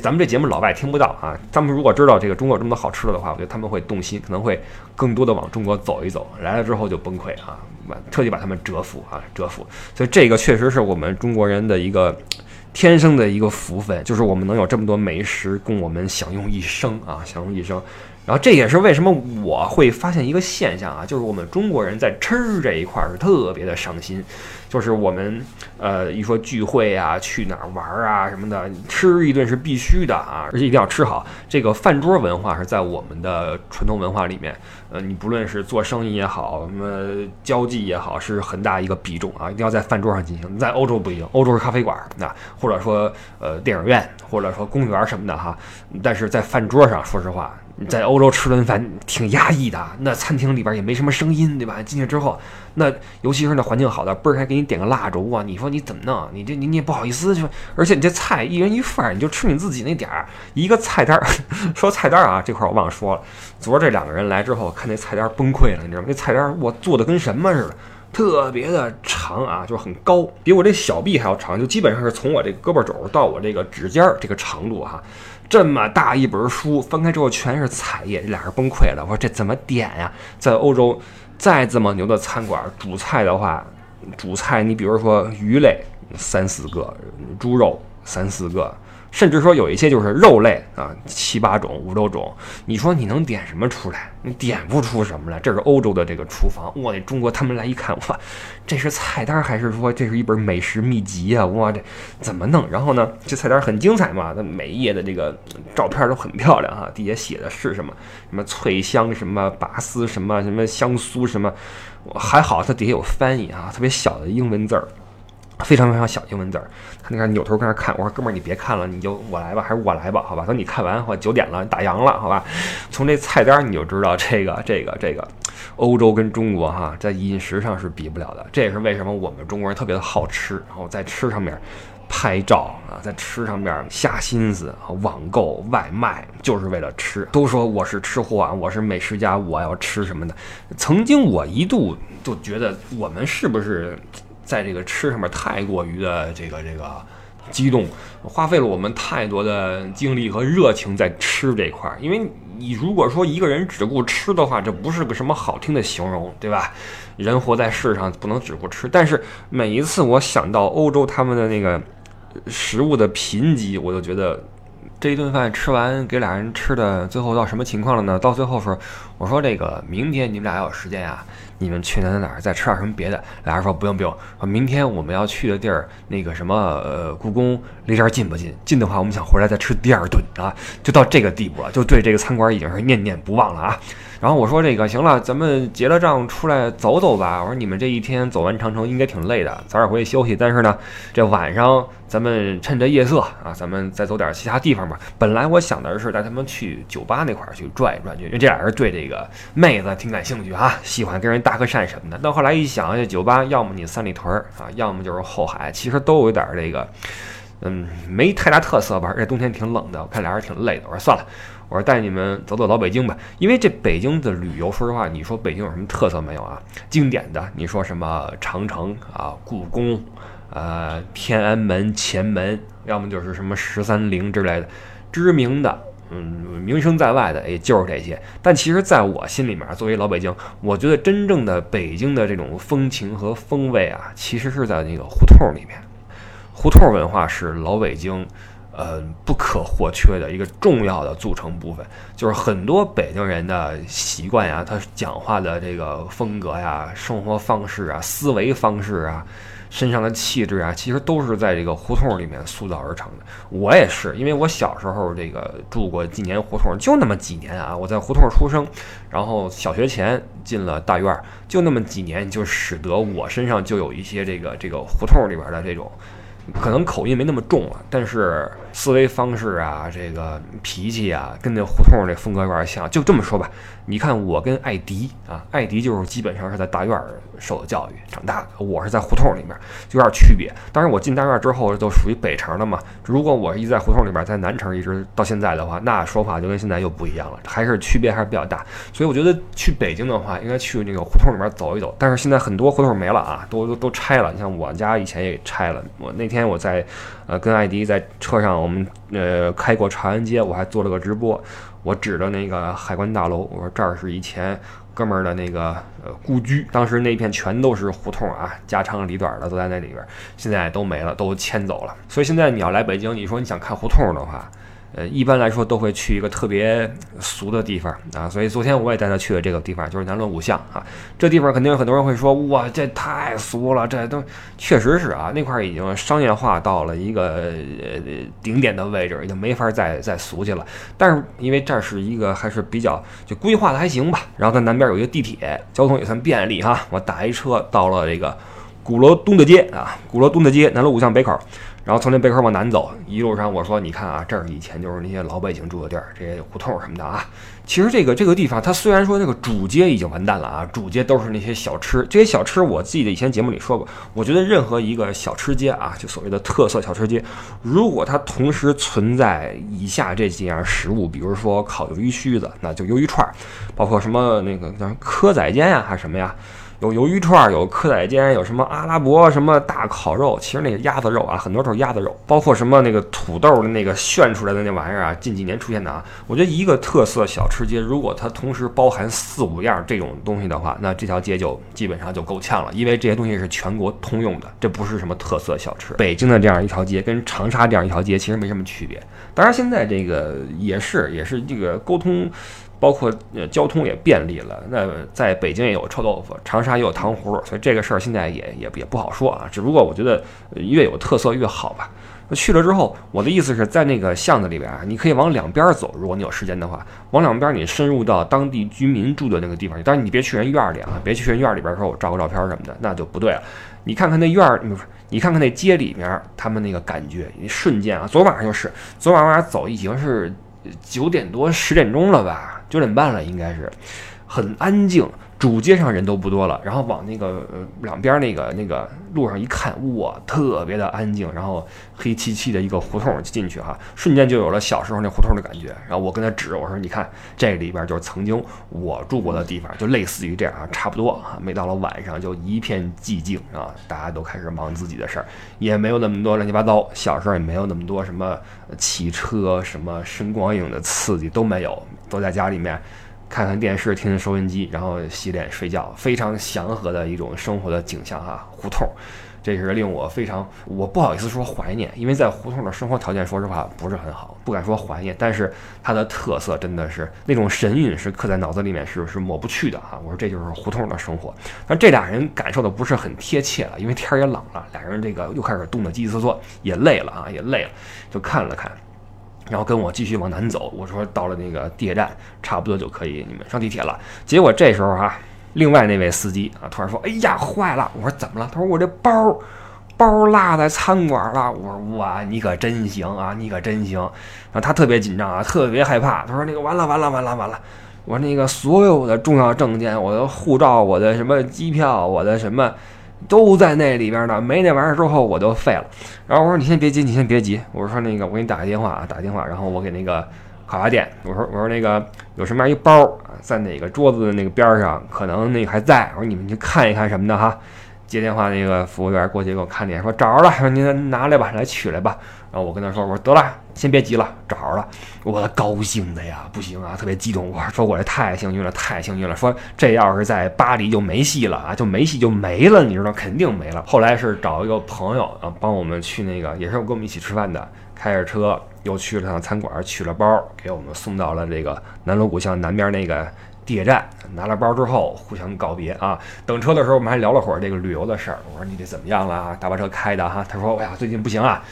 咱们这节目老外听不到啊。他们如果知道这个中国有这么多好吃的的话，我觉得他们会动心，可能会更多的往中国走一走。来了之后就崩溃啊，把特地把他们折服啊，折服。所以这个确实是我们中国人的一个天生的一个福分，就是我们能有这么多美食供我们享用一生啊，享用一生。然后这也是为什么我会发现一个现象啊，就是我们中国人在吃这一块是特别的上心，就是我们呃一说聚会啊，去哪儿玩啊什么的，吃一顿是必须的啊，而且一定要吃好。这个饭桌文化是在我们的传统文化里面，呃，你不论是做生意也好，什么交际也好，是很大一个比重啊，一定要在饭桌上进行。在欧洲不一样，欧洲是咖啡馆，那或者说呃电影院，或者说公园什么的哈，但是在饭桌上，说实话。你在欧洲吃顿饭挺压抑的，那餐厅里边也没什么声音，对吧？进去之后，那尤其是那环境好的，嘣儿还给你点个蜡烛啊！你说你怎么弄？你这你你也不好意思就，而且你这菜一人一份儿，你就吃你自己那点儿。一个菜单儿，说菜单儿啊，这块儿我忘了说了。昨儿这两个人来之后，看那菜单崩溃了，你知道吗？那菜单我做的跟什么似的，特别的长啊，就是很高，比我这小臂还要长，就基本上是从我这胳膊肘到我这个指尖儿这个长度哈。这么大一本书，翻开之后全是彩页，这俩人崩溃了。我说这怎么点呀？在欧洲，再这么牛的餐馆，主菜的话，主菜你比如说鱼类三四个，猪肉三四个。甚至说有一些就是肉类啊，七八种、五六种，你说你能点什么出来？你点不出什么来。这是欧洲的这个厨房，哇！中国他们来一看，哇，这是菜单还是说这是一本美食秘籍啊？哇，这怎么弄？然后呢，这菜单很精彩嘛，它每一页的这个照片都很漂亮哈，底下写的是什么？什么脆香什么拔丝什么什么香酥什么？还好它底下有翻译啊，特别小的英文字儿。非常非常小英文字儿，他那个扭头跟那看，我说哥们儿你别看了，你就我来吧，还是我来吧，好吧？等你看完，我九点了，打烊了，好吧？从这菜单你就知道这个这个这个，欧洲跟中国哈在饮食上是比不了的，这也是为什么我们中国人特别的好吃，然后在吃上面拍照啊，在吃上面下心思啊，网购外卖就是为了吃。都说我是吃货啊，我是美食家，我要吃什么的。曾经我一度就觉得我们是不是？在这个吃上面太过于的这个这个激动，花费了我们太多的精力和热情在吃这块儿。因为你如果说一个人只顾吃的话，这不是个什么好听的形容，对吧？人活在世上不能只顾吃。但是每一次我想到欧洲他们的那个食物的贫瘠，我就觉得这一顿饭吃完给俩人吃的，最后到什么情况了呢？到最后说，我说这个明天你们俩要有时间啊。你们去哪哪哪再吃点什么别的？俩人说不用不用，说明天我们要去的地儿那个什么呃故宫离这儿近不近？近的话，我们想回来再吃第二顿啊，就到这个地步了，就对这个餐馆已经是念念不忘了啊。然后我说这个行了，咱们结了账出来走走吧。我说你们这一天走完长城应该挺累的，早点回去休息。但是呢，这晚上。咱们趁着夜色啊，咱们再走点其他地方吧。本来我想的是带他们去酒吧那块儿去转一转去，因为这俩人对这个妹子挺感兴趣哈，喜欢跟人搭个讪什么的。但后来一想，这酒吧要么你三里屯啊，要么就是后海，其实都有点这个，嗯，没太大特色吧。而且冬天挺冷的，我看俩人挺累的。我说算了，我说带你们走走老北京吧。因为这北京的旅游，说实话，你说北京有什么特色没有啊？经典的，你说什么长城啊、故宫。呃，天安门、前门，要么就是什么十三陵之类的，知名的，嗯，名声在外的，也就是这些。但其实，在我心里面，作为老北京，我觉得真正的北京的这种风情和风味啊，其实是在那个胡同里面。胡同文化是老北京，呃，不可或缺的一个重要的组成部分。就是很多北京人的习惯呀，他讲话的这个风格呀、生活方式啊、思维方式啊。身上的气质啊，其实都是在这个胡同里面塑造而成的。我也是，因为我小时候这个住过几年胡同，就那么几年啊。我在胡同出生，然后小学前进了大院，就那么几年，就使得我身上就有一些这个这个胡同里边的这种。可能口音没那么重了，但是思维方式啊，这个脾气啊，跟那胡同这风格有点像。就这么说吧，你看我跟艾迪啊，艾迪就是基本上是在大院受的教育长大的，我是在胡同里面，就有点区别。当然我进大院之后就属于北城的嘛，如果我一直在胡同里面，在南城一直到现在的话，那说法就跟现在又不一样了，还是区别还是比较大。所以我觉得去北京的话，应该去那个胡同里面走一走。但是现在很多胡同没了啊，都都都拆了。你像我家以前也拆了，我那。天我在，呃，跟艾迪在车上，我们呃开过长安街，我还做了个直播。我指着那个海关大楼，我说这儿是以前哥们儿的那个呃故居，当时那片全都是胡同啊，家长里短的都在那里边，现在都没了，都迁走了。所以现在你要来北京，你说你想看胡同的话。呃，一般来说都会去一个特别俗的地方啊，所以昨天我也带他去了这个地方，就是南锣鼓巷啊。这地方肯定有很多人会说，哇，这太俗了，这都确实是啊，那块已经商业化到了一个呃顶点的位置，已经没法再再俗去了。但是因为这是一个还是比较就规划的还行吧，然后它南边有一个地铁，交通也算便利哈。我打一车到了这个鼓楼东大街啊，鼓楼东大街南锣鼓巷北口。然后从那北口往南走，一路上我说：“你看啊，这儿以前就是那些老百姓住的地儿，这些胡同什么的啊。其实这个这个地方，它虽然说这个主街已经完蛋了啊，主街都是那些小吃。这些小吃，我记得以前节目里说过，我觉得任何一个小吃街啊，就所谓的特色小吃街，如果它同时存在以下这几样食物，比如说烤鱿鱼须子，那就鱿鱼串，包括什么那个叫蚵仔煎呀，还是什么呀？”有鱿鱼串，有蚵仔煎，有什么阿拉伯什么大烤肉，其实那个鸭子肉啊，很多都是鸭子肉，包括什么那个土豆的那个炫出来的那玩意儿啊，近几年出现的啊。我觉得一个特色小吃街，如果它同时包含四五样这种东西的话，那这条街就基本上就够呛了，因为这些东西是全国通用的，这不是什么特色小吃。北京的这样一条街跟长沙这样一条街其实没什么区别，当然现在这个也是也是这个沟通。包括呃交通也便利了，那在北京也有臭豆腐，长沙也有糖葫芦，所以这个事儿现在也也也不好说啊。只不过我觉得越有特色越好吧。那去了之后，我的意思是在那个巷子里边啊，你可以往两边走，如果你有时间的话，往两边你深入到当地居民住的那个地方。当然你别去人院里啊，别去人院里边说我照个照片什么的，那就不对了。你看看那院儿，不是你看看那街里面，他们那个感觉，一瞬间啊，昨晚上就是，昨晚往哪走已经是九点多十点钟了吧。九点半了，应该是很安静，主街上人都不多了。然后往那个呃两边那个那个路上一看，哇，特别的安静。然后黑漆漆的一个胡同进去哈，瞬间就有了小时候那胡同的感觉。然后我跟他指，我说：“你看，这里边就是曾经我住过的地方，就类似于这样啊，差不多啊。每到了晚上，就一片寂静啊，大家都开始忙自己的事儿，也没有那么多乱七八糟。小时候也没有那么多什么汽车、什么声光影的刺激都没有。”都在家里面看看电视，听听收音机，然后洗脸睡觉，非常祥和的一种生活的景象哈。胡同，这是令我非常，我不好意思说怀念，因为在胡同的生活条件，说实话不是很好，不敢说怀念。但是它的特色真的是那种神韵是刻在脑子里面，是是抹不去的哈。我说这就是胡同的生活，但这俩人感受的不是很贴切了，因为天也冷了，俩人这个又开始冻得叽叽嗦嗦，也累了啊，也累了，就看了看。然后跟我继续往南走，我说到了那个地铁站，差不多就可以你们上地铁了。结果这时候哈，另外那位司机啊突然说：“哎呀，坏了！”我说：“怎么了？”他说：“我这包包落在餐馆了。我说哇，你可真行啊，你可真行。然后他特别紧张啊，特别害怕。他说那个完了完了完了完了，我那个所有的重要证件，我的护照，我的什么机票，我的什么。都在那里边呢，没那玩意儿之后我就废了。然后我说你先别急，你先别急。我说那个我给你打个电话啊，打个电话。然后我给那个烤鸭店，我说我说那个有什么样一包啊，在哪个桌子的那个边上，可能那个还在。我说你们去看一看什么的哈。接电话那个服务员过去给我看脸，说找着了，说您拿来吧，来取来吧。然后我跟他说，我说得了，先别急了，找着了。我高兴的呀，不行啊，特别激动。我说我这太幸运了，太幸运了。说这要是在巴黎就没戏了啊，就没戏就没了，你知道肯定没了。后来是找一个朋友啊，帮我们去那个，也是跟我们一起吃饭的，开着车又去了趟餐馆，取了包，给我们送到了这个南锣鼓巷南边那个。地铁站拿了包之后，互相告别啊。等车的时候，我们还聊了会儿这个旅游的事儿。我说你这怎么样了啊？大巴车开的哈。他说哎呀，最近不行啊。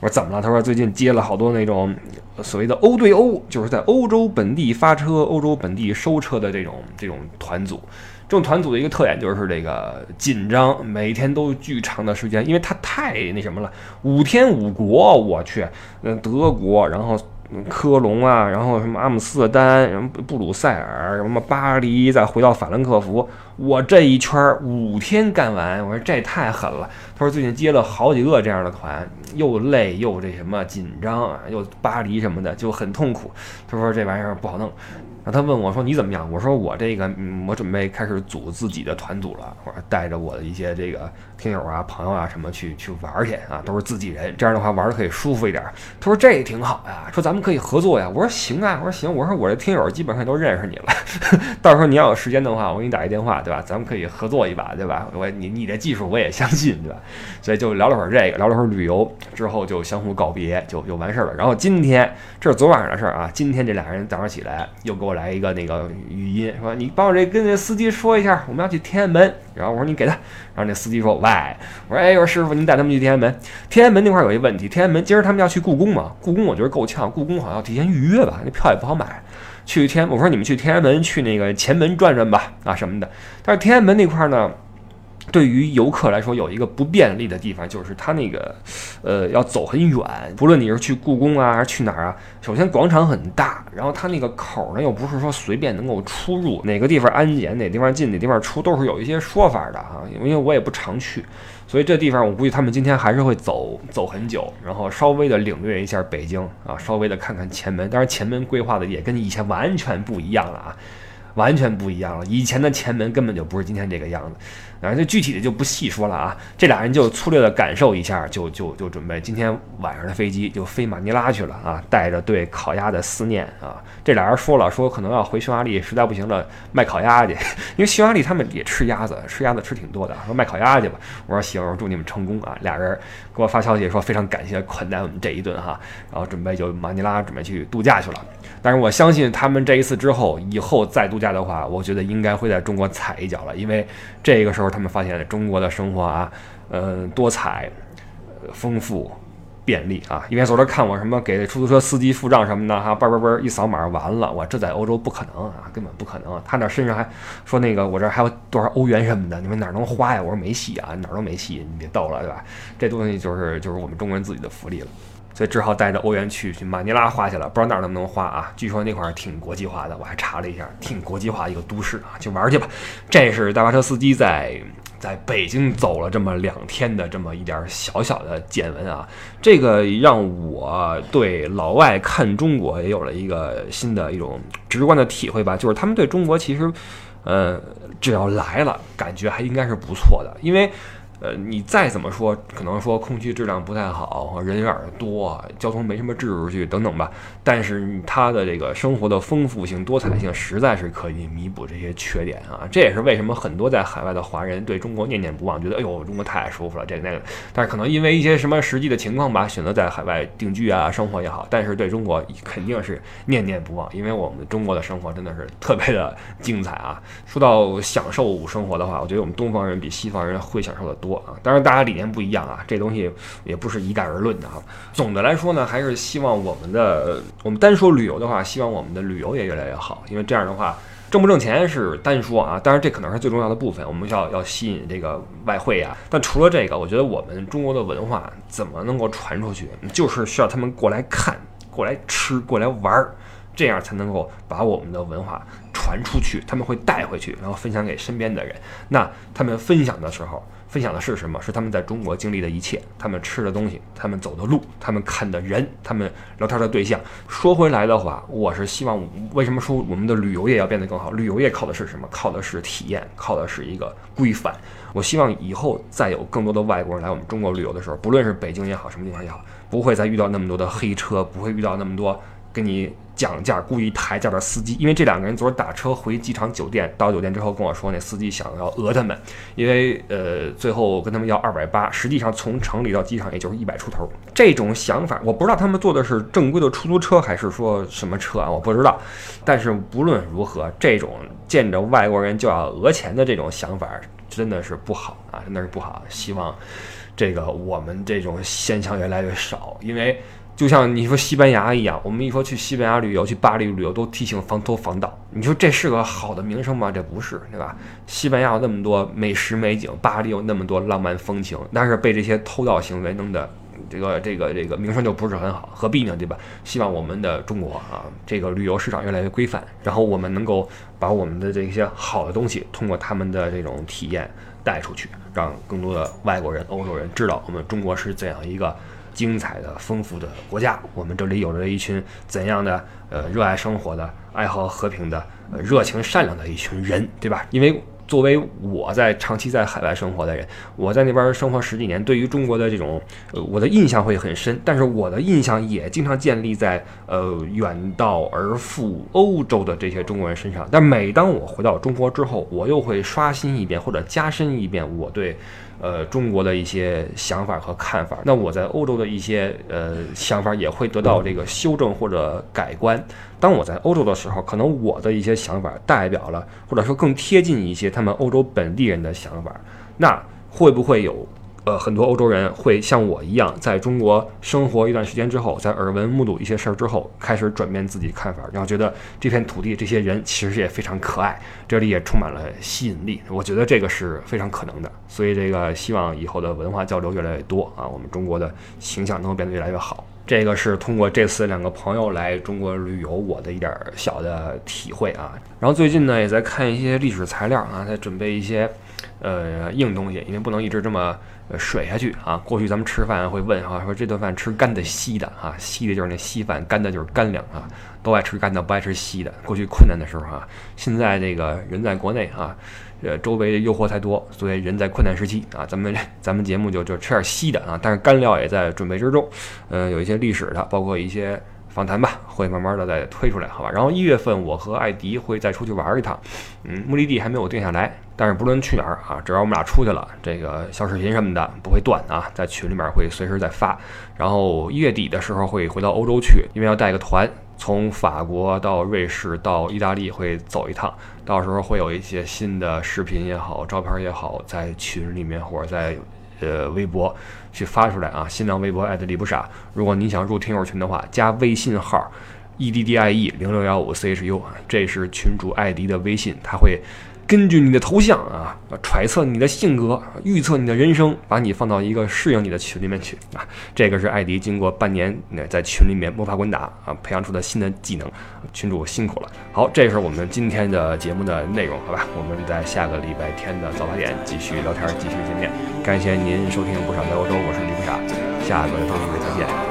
我说怎么了？他说最近接了好多那种所谓的欧对欧，就是在欧洲本地发车、欧洲本地收车的这种这种团组。这种团组的一个特点就是这个紧张，每天都巨长的时间，因为它太那什么了，五天五国，我去，嗯，德国，然后。科隆啊，然后什么阿姆斯特丹，什么布鲁塞尔，什么巴黎，再回到法兰克福，我这一圈五天干完，我说这太狠了。他说最近接了好几个这样的团，又累又这什么紧张啊，又巴黎什么的就很痛苦。他说这玩意儿不好弄。他问我说：“你怎么样？”我说：“我这个，我准备开始组自己的团组了。我说带着我的一些这个听友啊、朋友啊什么去去玩去啊，都是自己人，这样的话玩的可以舒服一点。”他说：“这也挺好呀，说咱们可以合作呀。”我说：“行啊，我说行，我说我这听友基本上都认识你了，到时候你要有时间的话，我给你打一电话，对吧？咱们可以合作一把，对吧？我你你的技术我也相信，对吧？所以就聊了会儿这个，聊了会儿旅游之后就相互告别，就就完事儿了。然后今天这是昨晚上的事儿啊，今天这俩人早上起来又给我来一个那个。语音说：“你帮我这跟那司机说一下，我们要去天安门。”然后我说：“你给他。”然后那司机说：“喂，我说，哎，我说师傅，您带他们去天安门。天安门那块有一问题，天安门今儿他们要去故宫嘛？故宫我觉得够呛，故宫好像要提前预约吧，那票也不好买。去天，我说你们去天安门去那个前门转转吧，啊什么的。但是天安门那块呢？”对于游客来说，有一个不便利的地方，就是它那个，呃，要走很远。不论你是去故宫啊，还是去哪儿啊，首先广场很大，然后它那个口呢，又不是说随便能够出入，哪个地方安检，哪地方进，哪地方出，都是有一些说法的哈。因为我也不常去，所以这地方我估计他们今天还是会走走很久，然后稍微的领略一下北京啊，稍微的看看前门。当然，前门规划的也跟以前完全不一样了啊。完全不一样了，以前的前门根本就不是今天这个样子，然后这具体的就不细说了啊。这俩人就粗略的感受一下，就就就准备今天晚上的飞机就飞马尼拉去了啊，带着对烤鸭的思念啊。这俩人说了，说可能要回匈牙利，实在不行了卖烤鸭去，因为匈牙利他们也吃鸭子，吃鸭子吃挺多的，说卖烤鸭去吧。我说行，我祝你们成功啊。俩人给我发消息说非常感谢款待我们这一顿哈，然后准备就马尼拉准备去度假去了。但是我相信他们这一次之后，以后再度假的话，我觉得应该会在中国踩一脚了，因为这个时候他们发现中国的生活啊，呃，多彩、呃丰富、便利啊。因为昨天看我什么给出租车司机付账什么的哈，叭叭叭一扫码完了，我这在欧洲不可能啊，根本不可能。他那身上还说那个我这还有多少欧元什么的，你们哪能花呀？我说没戏啊，哪儿都没戏，你别逗了，对吧？这东西就是就是我们中国人自己的福利了。所以只好带着欧元去去马尼拉花去了，不知道那儿能不能花啊？据说那块儿挺国际化的，我还查了一下，挺国际化一个都市啊，去玩去吧。这是大巴车司机在在北京走了这么两天的这么一点小小的见闻啊，这个让我对老外看中国也有了一个新的一种直观的体会吧，就是他们对中国其实，呃，只要来了，感觉还应该是不错的，因为。呃，你再怎么说，可能说空气质量不太好，人有点多，交通没什么秩序等等吧。但是他的这个生活的丰富性、多彩性，实在是可以弥补这些缺点啊。这也是为什么很多在海外的华人对中国念念不忘，觉得哎呦，中国太舒服了，这个那个。但是可能因为一些什么实际的情况吧，选择在海外定居啊，生活也好。但是对中国肯定是念念不忘，因为我们中国的生活真的是特别的精彩啊。说到享受生活的话，我觉得我们东方人比西方人会享受的多。多啊，当然大家理念不一样啊，这东西也不是一概而论的啊。总的来说呢，还是希望我们的，我们单说旅游的话，希望我们的旅游也越来越好，因为这样的话，挣不挣钱是单说啊，当然这可能是最重要的部分，我们需要要吸引这个外汇啊。但除了这个，我觉得我们中国的文化怎么能够传出去，就是需要他们过来看、过来吃、过来玩儿，这样才能够把我们的文化传出去。他们会带回去，然后分享给身边的人。那他们分享的时候。分享的是什么？是他们在中国经历的一切，他们吃的东西，他们走的路，他们看的人，他们聊天的对象。说回来的话，我是希望，为什么说我们的旅游业要变得更好？旅游业靠的是什么？靠的是体验，靠的是一个规范。我希望以后再有更多的外国人来我们中国旅游的时候，不论是北京也好，什么地方也好，不会再遇到那么多的黑车，不会遇到那么多跟你。讲价故意抬价的司机，因为这两个人昨儿打车回机场酒店，到酒店之后跟我说，那司机想要讹他们，因为呃最后跟他们要二百八，实际上从城里到机场也就是一百出头。这种想法，我不知道他们坐的是正规的出租车还是说什么车啊，我不知道。但是不论如何，这种见着外国人就要讹钱的这种想法，真的是不好啊，真的是不好。希望这个我们这种现象越来越少，因为。就像你说西班牙一样，我们一说去西班牙旅游、去巴黎旅游，都提醒防偷防盗。你说这是个好的名声吗？这不是，对吧？西班牙有那么多美食美景，巴黎有那么多浪漫风情，但是被这些偷盗行为弄得这个这个这个名声就不是很好，何必呢？对吧？希望我们的中国啊，这个旅游市场越来越规范，然后我们能够把我们的这些好的东西，通过他们的这种体验带出去，让更多的外国人、欧洲人知道我们中国是怎样一个。精彩的、丰富的国家，我们这里有着一群怎样的呃热爱生活的、爱好和平的、热情善良的一群人，对吧？因为作为我在长期在海外生活的人，我在那边生活十几年，对于中国的这种呃我的印象会很深。但是我的印象也经常建立在呃远道而赴欧洲的这些中国人身上。但每当我回到中国之后，我又会刷新一遍或者加深一遍我对。呃，中国的一些想法和看法，那我在欧洲的一些呃想法也会得到这个修正或者改观。当我在欧洲的时候，可能我的一些想法代表了，或者说更贴近一些他们欧洲本地人的想法，那会不会有？呃，很多欧洲人会像我一样，在中国生活一段时间之后，在耳闻目睹一些事儿之后，开始转变自己看法，然后觉得这片土地、这些人其实也非常可爱，这里也充满了吸引力。我觉得这个是非常可能的，所以这个希望以后的文化交流越来越多啊，我们中国的形象能够变得越来越好。这个是通过这次两个朋友来中国旅游，我的一点小的体会啊。然后最近呢，也在看一些历史材料啊，在准备一些呃硬东西，因为不能一直这么。呃，水下去啊！过去咱们吃饭会问哈，说这顿饭吃干的稀的啊，稀的就是那稀饭，干的就是干粮啊，都爱吃干的，不爱吃稀的。过去困难的时候啊，现在这个人在国内啊，呃，周围诱惑太多，所以人在困难时期啊，咱们咱们节目就就吃点稀的啊，但是干料也在准备之中。呃，有一些历史的，包括一些访谈吧，会慢慢的再推出来，好吧？然后一月份我和艾迪会再出去玩一趟，嗯，目的地还没有定下来。但是不论去哪儿啊，只要我们俩出去了，这个小视频什么的不会断啊，在群里面会随时在发。然后一月底的时候会回到欧洲去，因为要带个团，从法国到瑞士到意大利会走一趟，到时候会有一些新的视频也好，照片也好，在群里面或者在呃微博去发出来啊。新浪微博艾特李不傻，如果你想入听友群的话，加微信号 e d d i e 零六幺五 c h u，这是群主艾迪的微信，他会。根据你的头像啊，揣测你的性格，预测你的人生，把你放到一个适应你的群里面去啊。这个是艾迪经过半年那在群里面摸爬滚打啊，培养出的新的技能。群主辛苦了。好，这是我们今天的节目的内容，好吧？我们在下个礼拜天的早八点继续聊天，继续见面。感谢您收听不傻在欧洲，我是李不傻，下个周日再见。